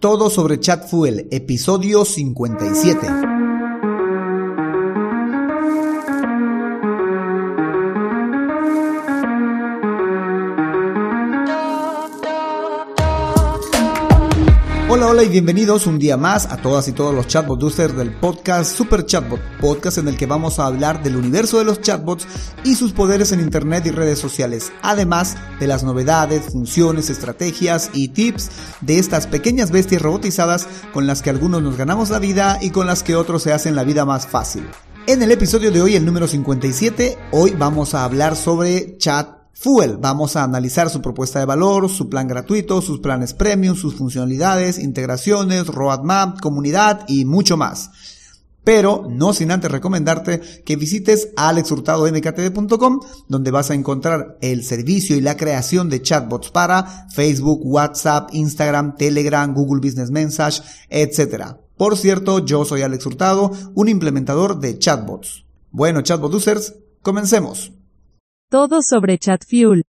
Todo sobre ChatFuel, episodio 57. Hola, hola y bienvenidos un día más a todas y todos los chatbot users del podcast Super Chatbot, podcast en el que vamos a hablar del universo de los chatbots y sus poderes en internet y redes sociales, además de las novedades, funciones, estrategias y tips de estas pequeñas bestias robotizadas con las que algunos nos ganamos la vida y con las que otros se hacen la vida más fácil. En el episodio de hoy, el número 57, hoy vamos a hablar sobre chat Fuel. Vamos a analizar su propuesta de valor, su plan gratuito, sus planes premium, sus funcionalidades, integraciones, roadmap, comunidad y mucho más. Pero no sin antes recomendarte que visites alexhurtadomktd.com donde vas a encontrar el servicio y la creación de chatbots para Facebook, WhatsApp, Instagram, Telegram, Google Business Message, etc. Por cierto, yo soy Alex Hurtado, un implementador de chatbots. Bueno, chatbot users, comencemos. Todo sobre ChatFuel.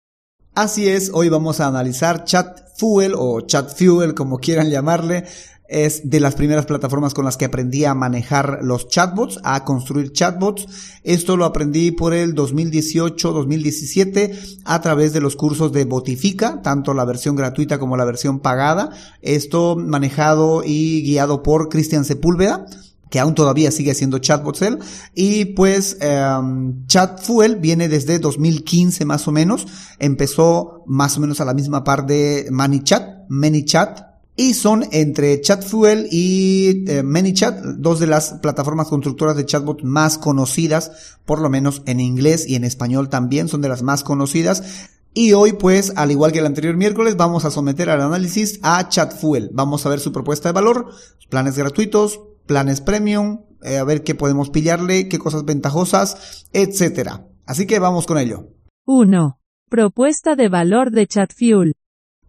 Así es, hoy vamos a analizar ChatFuel o ChatFuel como quieran llamarle. Es de las primeras plataformas con las que aprendí a manejar los chatbots, a construir chatbots. Esto lo aprendí por el 2018-2017 a través de los cursos de Botifica, tanto la versión gratuita como la versión pagada. Esto manejado y guiado por Cristian Sepúlveda que aún todavía sigue siendo Chatbotsel. Y pues um, Chatfuel viene desde 2015 más o menos. Empezó más o menos a la misma par de ManyChat, ManyChat. Y son entre Chatfuel y eh, ManyChat, dos de las plataformas constructoras de chatbot más conocidas, por lo menos en inglés y en español también, son de las más conocidas. Y hoy, pues, al igual que el anterior miércoles, vamos a someter al análisis a Chatfuel. Vamos a ver su propuesta de valor, planes gratuitos, planes premium, eh, a ver qué podemos pillarle, qué cosas ventajosas, etcétera. Así que vamos con ello. 1. Propuesta de valor de ChatFuel.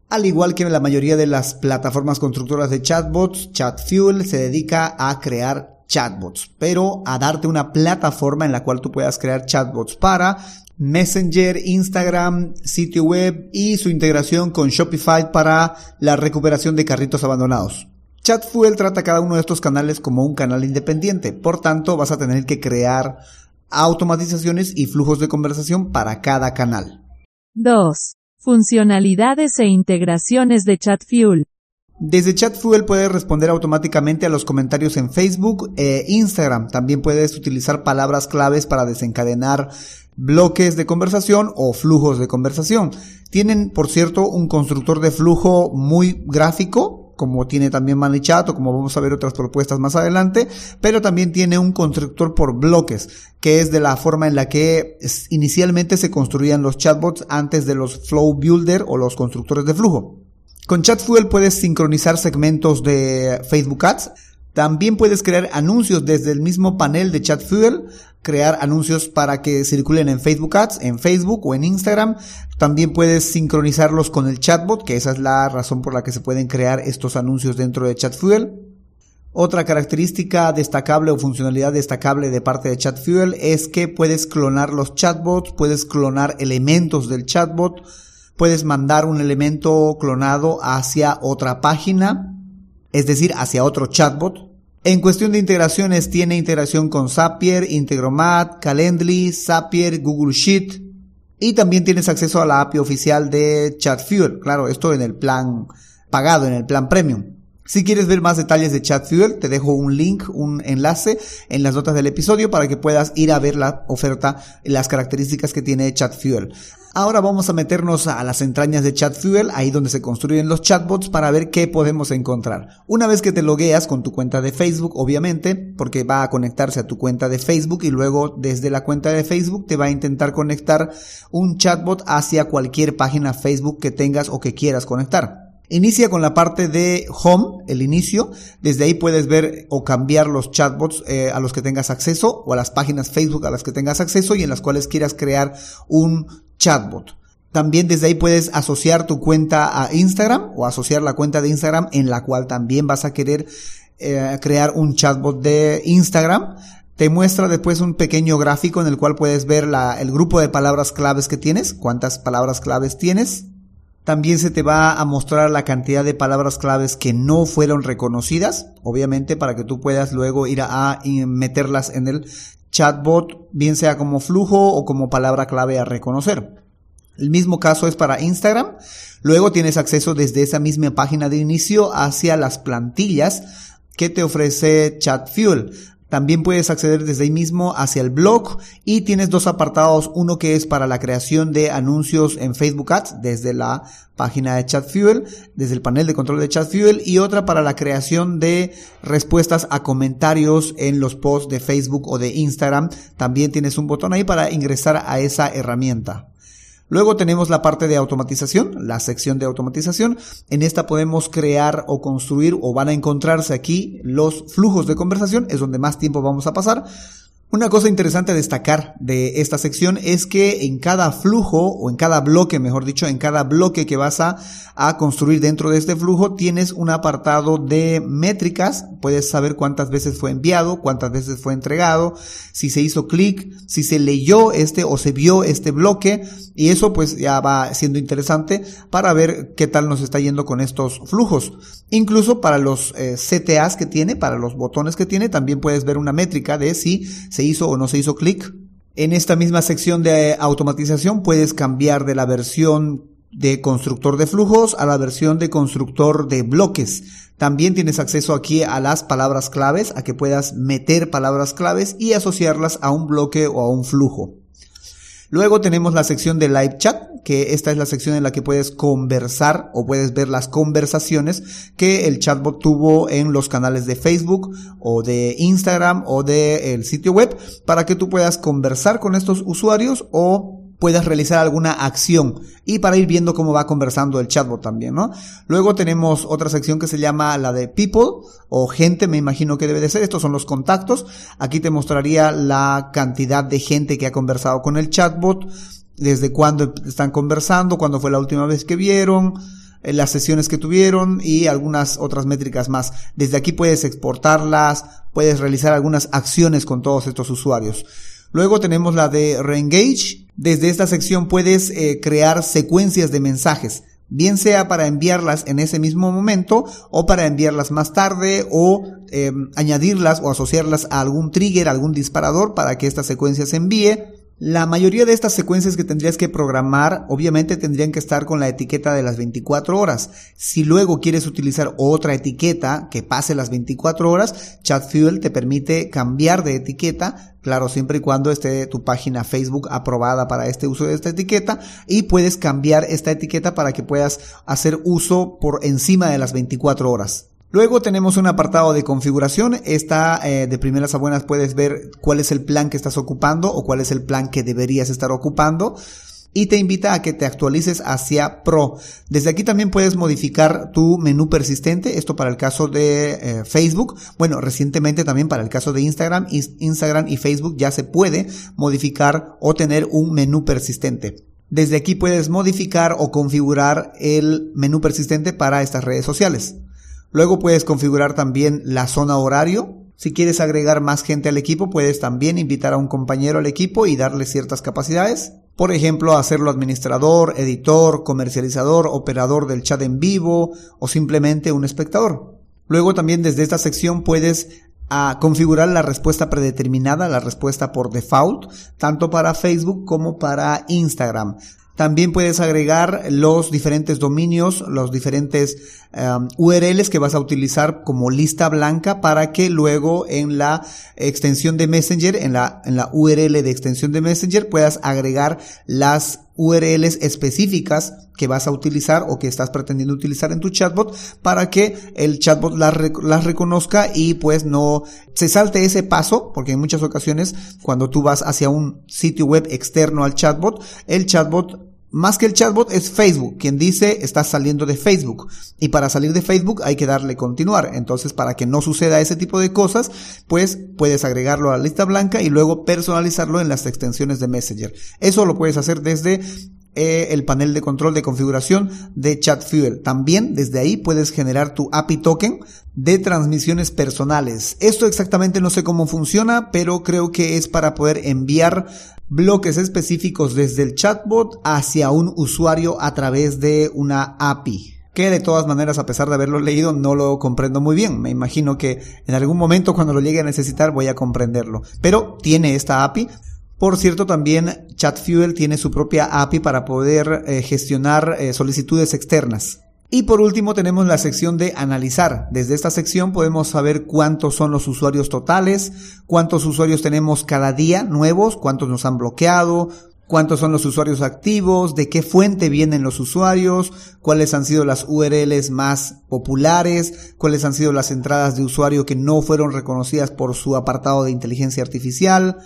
Al igual que la mayoría de las plataformas constructoras de chatbots, ChatFuel se dedica a crear chatbots, pero a darte una plataforma en la cual tú puedas crear chatbots para Messenger, Instagram, sitio web y su integración con Shopify para la recuperación de carritos abandonados. ChatFuel trata cada uno de estos canales como un canal independiente, por tanto vas a tener que crear automatizaciones y flujos de conversación para cada canal. 2. Funcionalidades e integraciones de ChatFuel. Desde ChatFuel puedes responder automáticamente a los comentarios en Facebook e Instagram. También puedes utilizar palabras claves para desencadenar bloques de conversación o flujos de conversación. Tienen, por cierto, un constructor de flujo muy gráfico como tiene también ManyChat o como vamos a ver otras propuestas más adelante, pero también tiene un constructor por bloques, que es de la forma en la que inicialmente se construían los chatbots antes de los Flow Builder o los constructores de flujo. Con ChatFuel puedes sincronizar segmentos de Facebook Ads, también puedes crear anuncios desde el mismo panel de ChatFuel, crear anuncios para que circulen en Facebook Ads, en Facebook o en Instagram. También puedes sincronizarlos con el chatbot, que esa es la razón por la que se pueden crear estos anuncios dentro de ChatFuel. Otra característica destacable o funcionalidad destacable de parte de ChatFuel es que puedes clonar los chatbots, puedes clonar elementos del chatbot, puedes mandar un elemento clonado hacia otra página, es decir, hacia otro chatbot. En cuestión de integraciones, tiene integración con Zapier, Integromat, Calendly, Zapier, Google Sheet. Y también tienes acceso a la API oficial de ChatFuel. Claro, esto en el plan pagado, en el plan premium. Si quieres ver más detalles de ChatFuel, te dejo un link, un enlace en las notas del episodio para que puedas ir a ver la oferta las características que tiene ChatFuel. Ahora vamos a meternos a las entrañas de ChatFuel, ahí donde se construyen los chatbots, para ver qué podemos encontrar. Una vez que te logueas con tu cuenta de Facebook, obviamente, porque va a conectarse a tu cuenta de Facebook y luego desde la cuenta de Facebook te va a intentar conectar un chatbot hacia cualquier página Facebook que tengas o que quieras conectar. Inicia con la parte de Home, el inicio. Desde ahí puedes ver o cambiar los chatbots eh, a los que tengas acceso o a las páginas Facebook a las que tengas acceso y en las cuales quieras crear un chatbot. También desde ahí puedes asociar tu cuenta a Instagram o asociar la cuenta de Instagram en la cual también vas a querer eh, crear un chatbot de Instagram. Te muestra después un pequeño gráfico en el cual puedes ver el grupo de palabras claves que tienes, cuántas palabras claves tienes También se te va a mostrar la cantidad de palabras claves que no fueron reconocidas, obviamente para que tú puedas luego ir a, meterlas en el chatbot, bien sea como flujo o como palabra clave a reconocer. El mismo caso es para Instagram. Luego tienes acceso desde esa misma página de inicio hacia las plantillas que te ofrece ChatFuel. También puedes acceder desde ahí mismo hacia el blog y tienes dos apartados, uno que es para la creación de anuncios en Facebook Ads desde la página de ChatFuel, desde el panel de control de ChatFuel y otra para la creación de respuestas a comentarios en los posts de Facebook o de Instagram. También tienes un botón ahí para ingresar a esa herramienta. Luego tenemos la parte de automatización, la sección de automatización. En esta podemos crear o construir o van a encontrarse aquí los flujos de conversación, es donde más tiempo vamos a pasar. Una cosa interesante a destacar de esta sección es que en cada flujo o en cada bloque, mejor dicho, en cada bloque que vas a, a, construir dentro de este flujo, tienes un apartado de métricas. Puedes saber cuántas veces fue enviado, cuántas veces fue entregado, si se hizo clic, si se leyó este o se vio este bloque. Y eso pues ya va siendo interesante para ver qué tal nos está yendo con estos flujos. Incluso para los eh, CTAs que tiene, para los botones que tiene, también puedes ver una métrica de si se hizo o no se hizo clic. En esta misma sección de automatización puedes cambiar de la versión de constructor de flujos a la versión de constructor de bloques. También tienes acceso aquí a las palabras claves, a que puedas meter palabras claves y asociarlas a un bloque o a un flujo. Luego tenemos la sección de live chat, que esta es la sección en la que puedes conversar o puedes ver las conversaciones que el chatbot tuvo en los canales de Facebook o de Instagram o del sitio web para que tú puedas conversar con estos usuarios o puedas realizar alguna acción y para ir viendo cómo va conversando el chatbot también, ¿no? Luego tenemos otra sección que se llama la de people o gente, me imagino que debe de ser, estos son los contactos. Aquí te mostraría la cantidad de gente que ha conversado con el chatbot, desde cuándo están conversando, cuándo fue la última vez que vieron, eh, las sesiones que tuvieron y algunas otras métricas más. Desde aquí puedes exportarlas, puedes realizar algunas acciones con todos estos usuarios. Luego tenemos la de Reengage. Desde esta sección puedes eh, crear secuencias de mensajes, bien sea para enviarlas en ese mismo momento o para enviarlas más tarde o eh, añadirlas o asociarlas a algún trigger, algún disparador para que esta secuencia se envíe la mayoría de estas secuencias que tendrías que programar obviamente tendrían que estar con la etiqueta de las 24 horas. Si luego quieres utilizar otra etiqueta que pase las 24 horas, ChatFuel te permite cambiar de etiqueta, claro, siempre y cuando esté tu página Facebook aprobada para este uso de esta etiqueta y puedes cambiar esta etiqueta para que puedas hacer uso por encima de las 24 horas. Luego tenemos un apartado de configuración. Esta eh, de primeras a buenas puedes ver cuál es el plan que estás ocupando o cuál es el plan que deberías estar ocupando. Y te invita a que te actualices hacia Pro. Desde aquí también puedes modificar tu menú persistente. Esto para el caso de eh, Facebook. Bueno, recientemente también para el caso de Instagram. Instagram y Facebook ya se puede modificar o tener un menú persistente. Desde aquí puedes modificar o configurar el menú persistente para estas redes sociales. Luego puedes configurar también la zona horario. Si quieres agregar más gente al equipo, puedes también invitar a un compañero al equipo y darle ciertas capacidades. Por ejemplo, hacerlo administrador, editor, comercializador, operador del chat en vivo o simplemente un espectador. Luego también desde esta sección puedes ah, configurar la respuesta predeterminada, la respuesta por default, tanto para Facebook como para Instagram. También puedes agregar los diferentes dominios, los diferentes um, URLs que vas a utilizar como lista blanca para que luego en la extensión de Messenger, en la, en la URL de extensión de Messenger, puedas agregar las URLs específicas que vas a utilizar o que estás pretendiendo utilizar en tu chatbot para que el chatbot las, las reconozca y pues no se salte ese paso porque en muchas ocasiones cuando tú vas hacia un sitio web externo al chatbot, el chatbot más que el chatbot es Facebook, quien dice estás saliendo de Facebook. Y para salir de Facebook hay que darle continuar. Entonces, para que no suceda ese tipo de cosas, pues puedes agregarlo a la lista blanca y luego personalizarlo en las extensiones de Messenger. Eso lo puedes hacer desde eh, el panel de control de configuración de ChatFuel. También desde ahí puedes generar tu API token de transmisiones personales. Esto exactamente no sé cómo funciona, pero creo que es para poder enviar bloques específicos desde el chatbot hacia un usuario a través de una API que de todas maneras, a pesar de haberlo leído, no lo comprendo muy bien. Me imagino que en algún momento cuando lo llegue a necesitar voy a comprenderlo. Pero tiene esta API. Por cierto, también ChatFuel tiene su propia API para poder eh, gestionar eh, solicitudes externas. Y por último tenemos la sección de analizar. Desde esta sección podemos saber cuántos son los usuarios totales, cuántos usuarios tenemos cada día nuevos, cuántos nos han bloqueado, cuántos son los usuarios activos, de qué fuente vienen los usuarios, cuáles han sido las URLs más populares, cuáles han sido las entradas de usuario que no fueron reconocidas por su apartado de inteligencia artificial,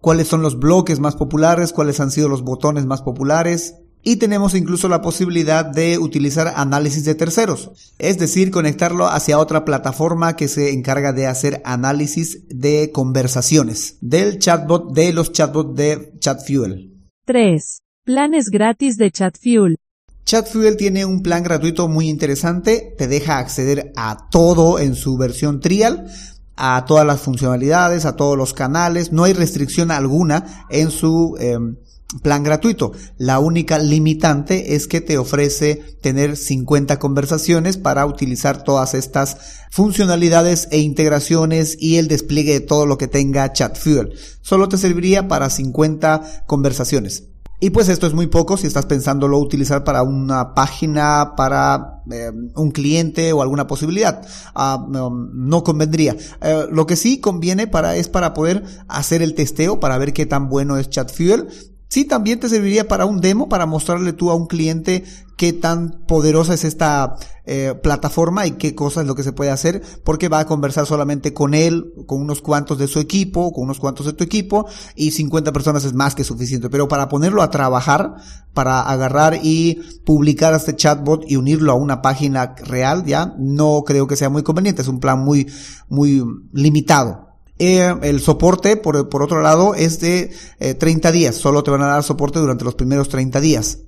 cuáles son los bloques más populares, cuáles han sido los botones más populares. Y tenemos incluso la posibilidad de utilizar análisis de terceros, es decir, conectarlo hacia otra plataforma que se encarga de hacer análisis de conversaciones del chatbot, de los chatbots de ChatFuel. 3. Planes gratis de ChatFuel. ChatFuel tiene un plan gratuito muy interesante, te deja acceder a todo en su versión trial, a todas las funcionalidades, a todos los canales, no hay restricción alguna en su em, plan gratuito. La única limitante es que te ofrece tener 50 conversaciones para utilizar todas estas funcionalidades e integraciones y el despliegue de todo lo que tenga ChatFuel. Solo te serviría para 50 conversaciones. Y pues esto es muy poco si estás pensándolo utilizar para una página, para eh, un cliente o alguna posibilidad. Ah, no, convendría. Eh, lo que sí conviene para es para poder hacer el testeo para ver qué tan bueno es ChatFuel Sí, también te serviría para un demo, para mostrarle tú a un cliente qué tan poderosa es esta eh, plataforma y qué cosa es lo que se puede hacer, porque va a conversar solamente con él, con unos cuantos de su equipo, con unos cuantos de tu equipo, y 50 personas es más que suficiente. Pero para ponerlo a trabajar, para agarrar y publicar este chatbot y unirlo a una página real, ya, no creo que sea muy conveniente. Es un plan muy, muy limitado. Eh, el soporte, por, por, otro lado, es de 30 eh, días. Solo te van a dar soporte durante los primeros 30 días.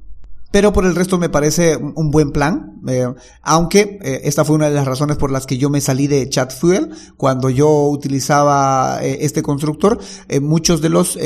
Pero por el resto me parece un buen plan, eh, aunque esta fue una de las razones por las que yo me salí de ChatFuel cuando yo utilizaba este constructor. muchos de los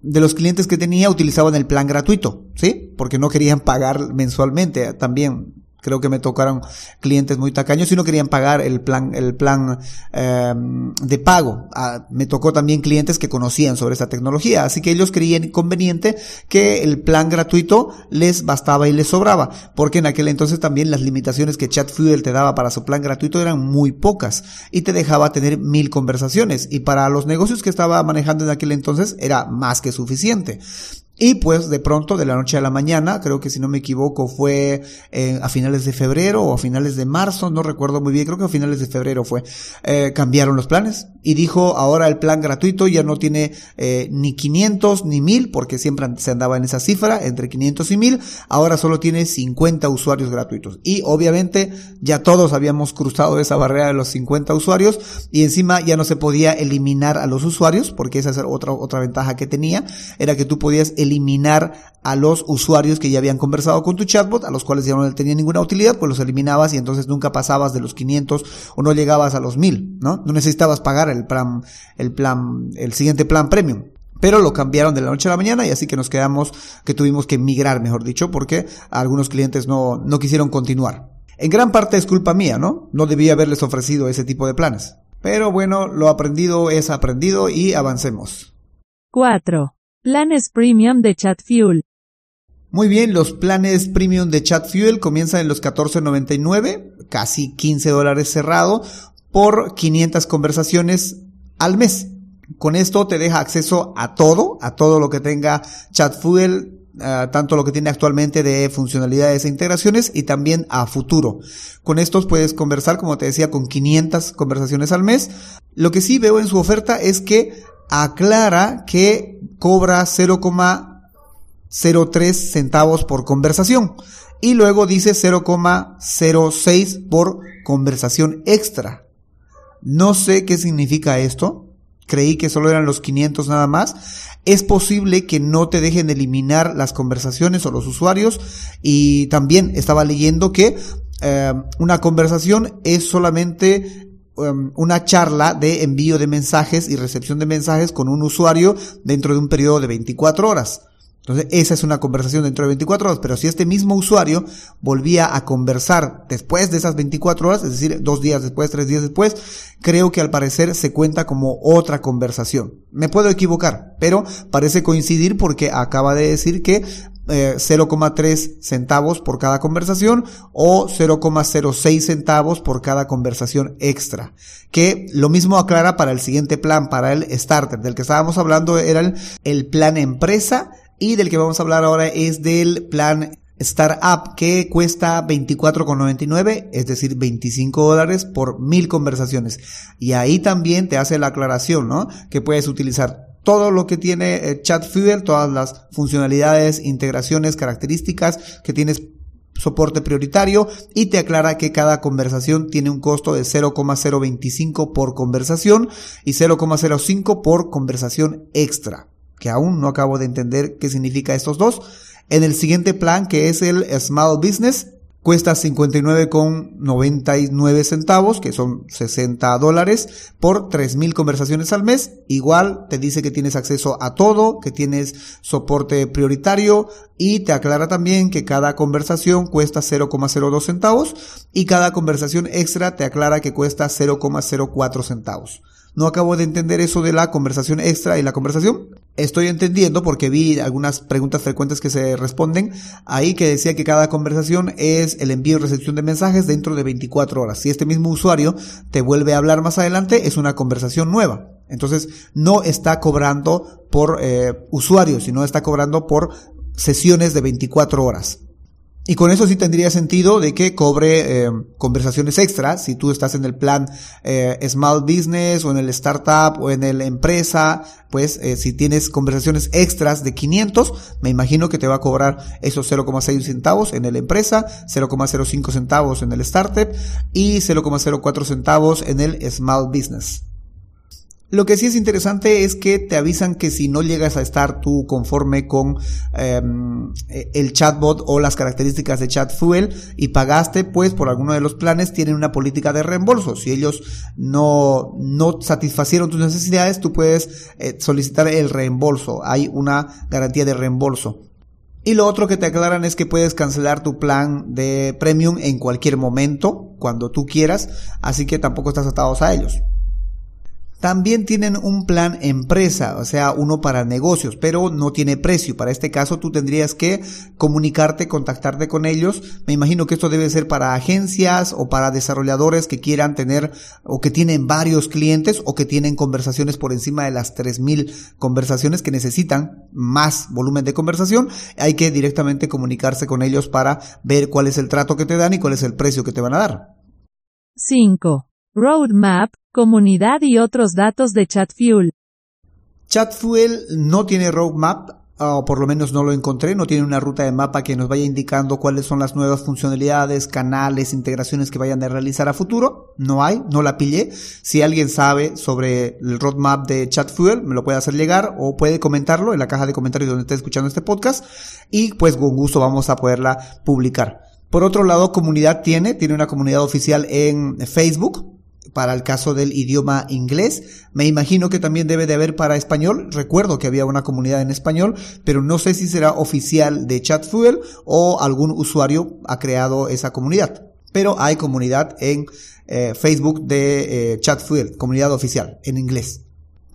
de los clientes que tenía utilizaban el plan gratuito, ¿sí? Porque no querían pagar mensualmente. También Creo que me tocaron clientes muy tacaños y no querían pagar el plan, el plan em, de pago. Ah, me tocó también clientes que conocían sobre esta tecnología, así que ellos creían conveniente que el plan gratuito les bastaba y les sobraba, porque en aquel entonces también las limitaciones que ChatFuel te daba para su plan gratuito eran muy pocas y te dejaba tener mil conversaciones y para los negocios que estaba manejando en aquel entonces era más que suficiente. Y pues de pronto, de la noche a la mañana, creo que si no me equivoco fue eh, a finales de febrero o a finales de marzo, no recuerdo muy bien, creo que a finales de febrero fue, eh, cambiaron los planes y dijo ahora el plan gratuito ya no tiene eh, ni 500 ni 1000, porque siempre se andaba en esa cifra, entre 500 y 1000, ahora solo tiene 50 usuarios gratuitos. Y obviamente ya todos habíamos cruzado esa barrera de los 50 usuarios y encima ya no se podía eliminar a los usuarios, porque esa es otra, otra ventaja que tenía, era que tú podías eliminar eliminar a los usuarios que ya habían conversado con tu chatbot, a los cuales ya no tenía ninguna utilidad, pues los eliminabas y entonces nunca pasabas de los 500 o no llegabas a los 1000, ¿no? No necesitabas pagar el plan, el plan, el siguiente plan premium. Pero lo cambiaron de la noche a la mañana y así que nos quedamos, que tuvimos que migrar, mejor dicho, porque algunos clientes no, no quisieron continuar. En gran parte es culpa mía, ¿no? No debía haberles ofrecido ese tipo de planes. Pero bueno, lo aprendido es aprendido y avancemos. 4. Planes Premium de ChatFuel. Muy bien, los planes Premium de ChatFuel comienzan en los 14.99, casi 15 dólares cerrado, por 500 conversaciones al mes. Con esto te deja acceso a todo, a todo lo que tenga ChatFuel, uh, tanto lo que tiene actualmente de funcionalidades e integraciones y también a futuro. Con estos puedes conversar, como te decía, con 500 conversaciones al mes. Lo que sí veo en su oferta es que aclara que cobra 0,03 centavos por conversación y luego dice 0,06 por conversación extra. No sé qué significa esto. Creí que solo eran los 500 nada más. Es posible que no te dejen eliminar las conversaciones o los usuarios. Y también estaba leyendo que eh, una conversación es solamente um, una charla de envío de mensajes y recepción de mensajes con un usuario dentro de un periodo de 24 horas. Entonces, esa es una conversación dentro de 24 horas, pero si este mismo usuario volvía a conversar después de esas 24 horas, es decir, dos días después, tres días después, creo que al parecer se cuenta como otra conversación. Me puedo equivocar, pero parece coincidir porque acaba de decir que 0,3 eh, centavos por cada conversación o 0,06 centavos por cada conversación extra. Que lo mismo aclara para el siguiente plan, para el starter. Del que estábamos hablando era el, el plan empresa y del que vamos a hablar ahora es del plan Startup que cuesta 24,99, es decir, 25 dólares por mil conversaciones. Y ahí también te hace la aclaración, ¿no? Que puedes utilizar todo lo que tiene eh, ChatFuel, todas las funcionalidades, integraciones, características que tienes soporte prioritario y te aclara que cada conversación tiene un costo de 0,025 por conversación y 0,05 por conversación extra que aún no acabo de entender qué significa estos dos. En el siguiente plan, que es el Small Business, cuesta 59,99 centavos, que son 60 dólares, por 3.000 conversaciones al mes. Igual te dice que tienes acceso a todo, que tienes soporte prioritario y te aclara también que cada conversación cuesta 0,02 centavos y cada conversación extra te aclara que cuesta 0,04 centavos. No acabo de entender eso de la conversación extra y la conversación. Estoy entendiendo porque vi algunas preguntas frecuentes que se responden ahí que decía que cada conversación es el envío y recepción de mensajes dentro de 24 horas. Si este mismo usuario te vuelve a hablar más adelante, es una conversación nueva. Entonces no está cobrando por eh, usuarios, sino está cobrando por sesiones de 24 horas. Y con eso sí tendría sentido de que cobre eh, conversaciones extras si tú estás en el plan eh, Small Business o en el Startup o en el Empresa, pues eh, si tienes conversaciones extras de 500, me imagino que te va a cobrar esos 0,6 centavos en el Empresa, 0,05 centavos en el Startup y 0,04 centavos en el Small Business. Lo que sí es interesante es que te avisan que si no llegas a estar tú conforme con em, el chatbot o las características de ChatFuel y pagaste, pues por alguno de los planes tienen una política de reembolso. Si ellos no, no satisfacieron tus necesidades, tú puedes eh, solicitar el reembolso. Hay una garantía de reembolso. Y lo otro que te aclaran es que puedes cancelar tu plan de premium en cualquier momento, cuando tú quieras, así que tampoco estás atados a ellos. También tienen un plan empresa, o sea, uno para negocios, pero no tiene precio. Para este caso tú tendrías que comunicarte, contactarte con ellos. Me imagino que esto debe ser para agencias o para desarrolladores que quieran tener o que tienen varios clientes o que tienen conversaciones por encima de las 3000 conversaciones que necesitan más volumen de conversación. Hay que directamente comunicarse con ellos para ver cuál es el trato que te dan y cuál es el precio que te van a dar. 5. Roadmap, comunidad y otros datos de ChatFuel. ChatFuel no tiene roadmap, o por lo menos no lo encontré, no tiene una ruta de mapa que nos vaya indicando cuáles son las nuevas funcionalidades, canales, integraciones que vayan a realizar a futuro. No hay, no la pillé. Si alguien sabe sobre el roadmap de ChatFuel, me lo puede hacer llegar o puede comentarlo en la caja de comentarios donde esté escuchando este podcast y pues con gusto vamos a poderla publicar. Por otro lado, comunidad tiene, tiene una comunidad oficial en Facebook, para el caso del idioma inglés. Me imagino que también debe de haber para español. Recuerdo que había una comunidad en español, pero no sé si será oficial de ChatFuel o algún usuario ha creado esa comunidad. Pero hay comunidad en eh, Facebook de eh, ChatFuel, comunidad oficial en inglés.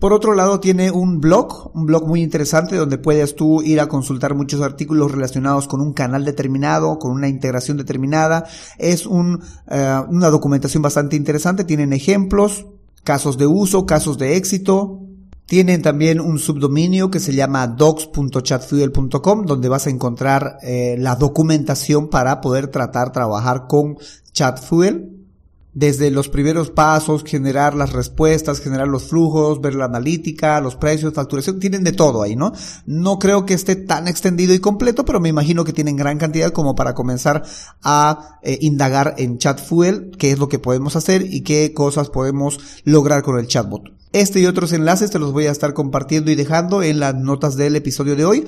Por otro lado, tiene un blog, un blog muy interesante donde puedes tú ir a consultar muchos artículos relacionados con un canal determinado, con una integración determinada. Es eh, una documentación bastante interesante. Tienen ejemplos, casos de uso, casos de éxito. Tienen también un subdominio que se llama docs.chatfuel.com donde vas a encontrar eh, la documentación para poder tratar, trabajar con ChatFuel desde los primeros pasos, generar las respuestas, generar los flujos, ver la analítica, los precios, facturación, tienen de todo ahí, ¿no? No creo que esté tan extendido y completo, pero me imagino que tienen gran cantidad como para comenzar a eh, indagar en ChatFuel, qué es lo que podemos hacer y qué cosas podemos lograr con el chatbot. Este y otros enlaces te los voy a estar compartiendo y dejando en las notas del episodio de hoy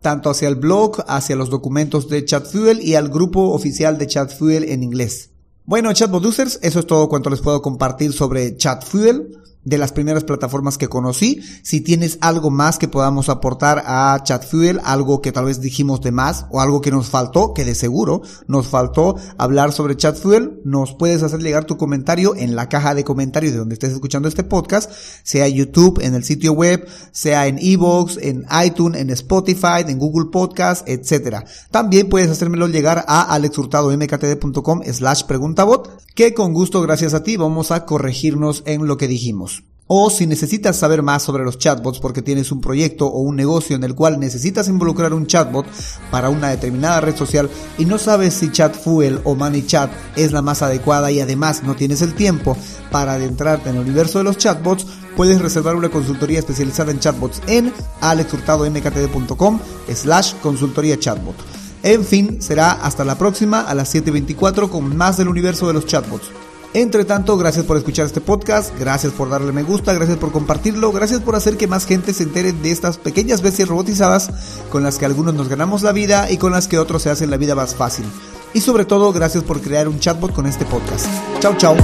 tanto hacia el blog, hacia los documentos de ChatFuel y al grupo oficial de ChatFuel en inglés. Bueno, chatbot users, eso es todo cuanto les puedo compartir sobre ChatFuel de las primeras plataformas que conocí. Si tienes algo más que podamos aportar a ChatFuel, algo que tal vez dijimos de más o algo que nos faltó, que de seguro nos faltó hablar sobre ChatFuel, nos puedes hacer llegar tu comentario en la caja de comentarios de donde estés escuchando este podcast, sea YouTube, en el sitio web, sea en Evox, en iTunes, en Spotify, en Google Podcast, etcétera. También puedes hacérmelo llegar a alexhurtadomktd.com slash preguntabot, que con gusto gracias a ti vamos a corregirnos en lo que dijimos. O si necesitas saber más sobre los chatbots porque tienes un proyecto o un negocio en el cual necesitas involucrar un chatbot para una determinada red social y no sabes si ChatFuel o ManyChat es la más adecuada y además no tienes el tiempo para adentrarte en el universo de los chatbots, puedes reservar una consultoría especializada en chatbots en alexhurtadomktd.com slash consultoría chatbot. En fin, será hasta la próxima a las 7.24 con más del universo de los chatbots. Entre tanto, gracias por escuchar este podcast, gracias por darle me gusta, gracias por compartirlo, gracias por hacer que más gente se entere de estas pequeñas bestias robotizadas con las que algunos nos ganamos la vida y con las que otros se hacen la vida más fácil. Y sobre todo, gracias por crear un chatbot con este podcast. Chao, chao.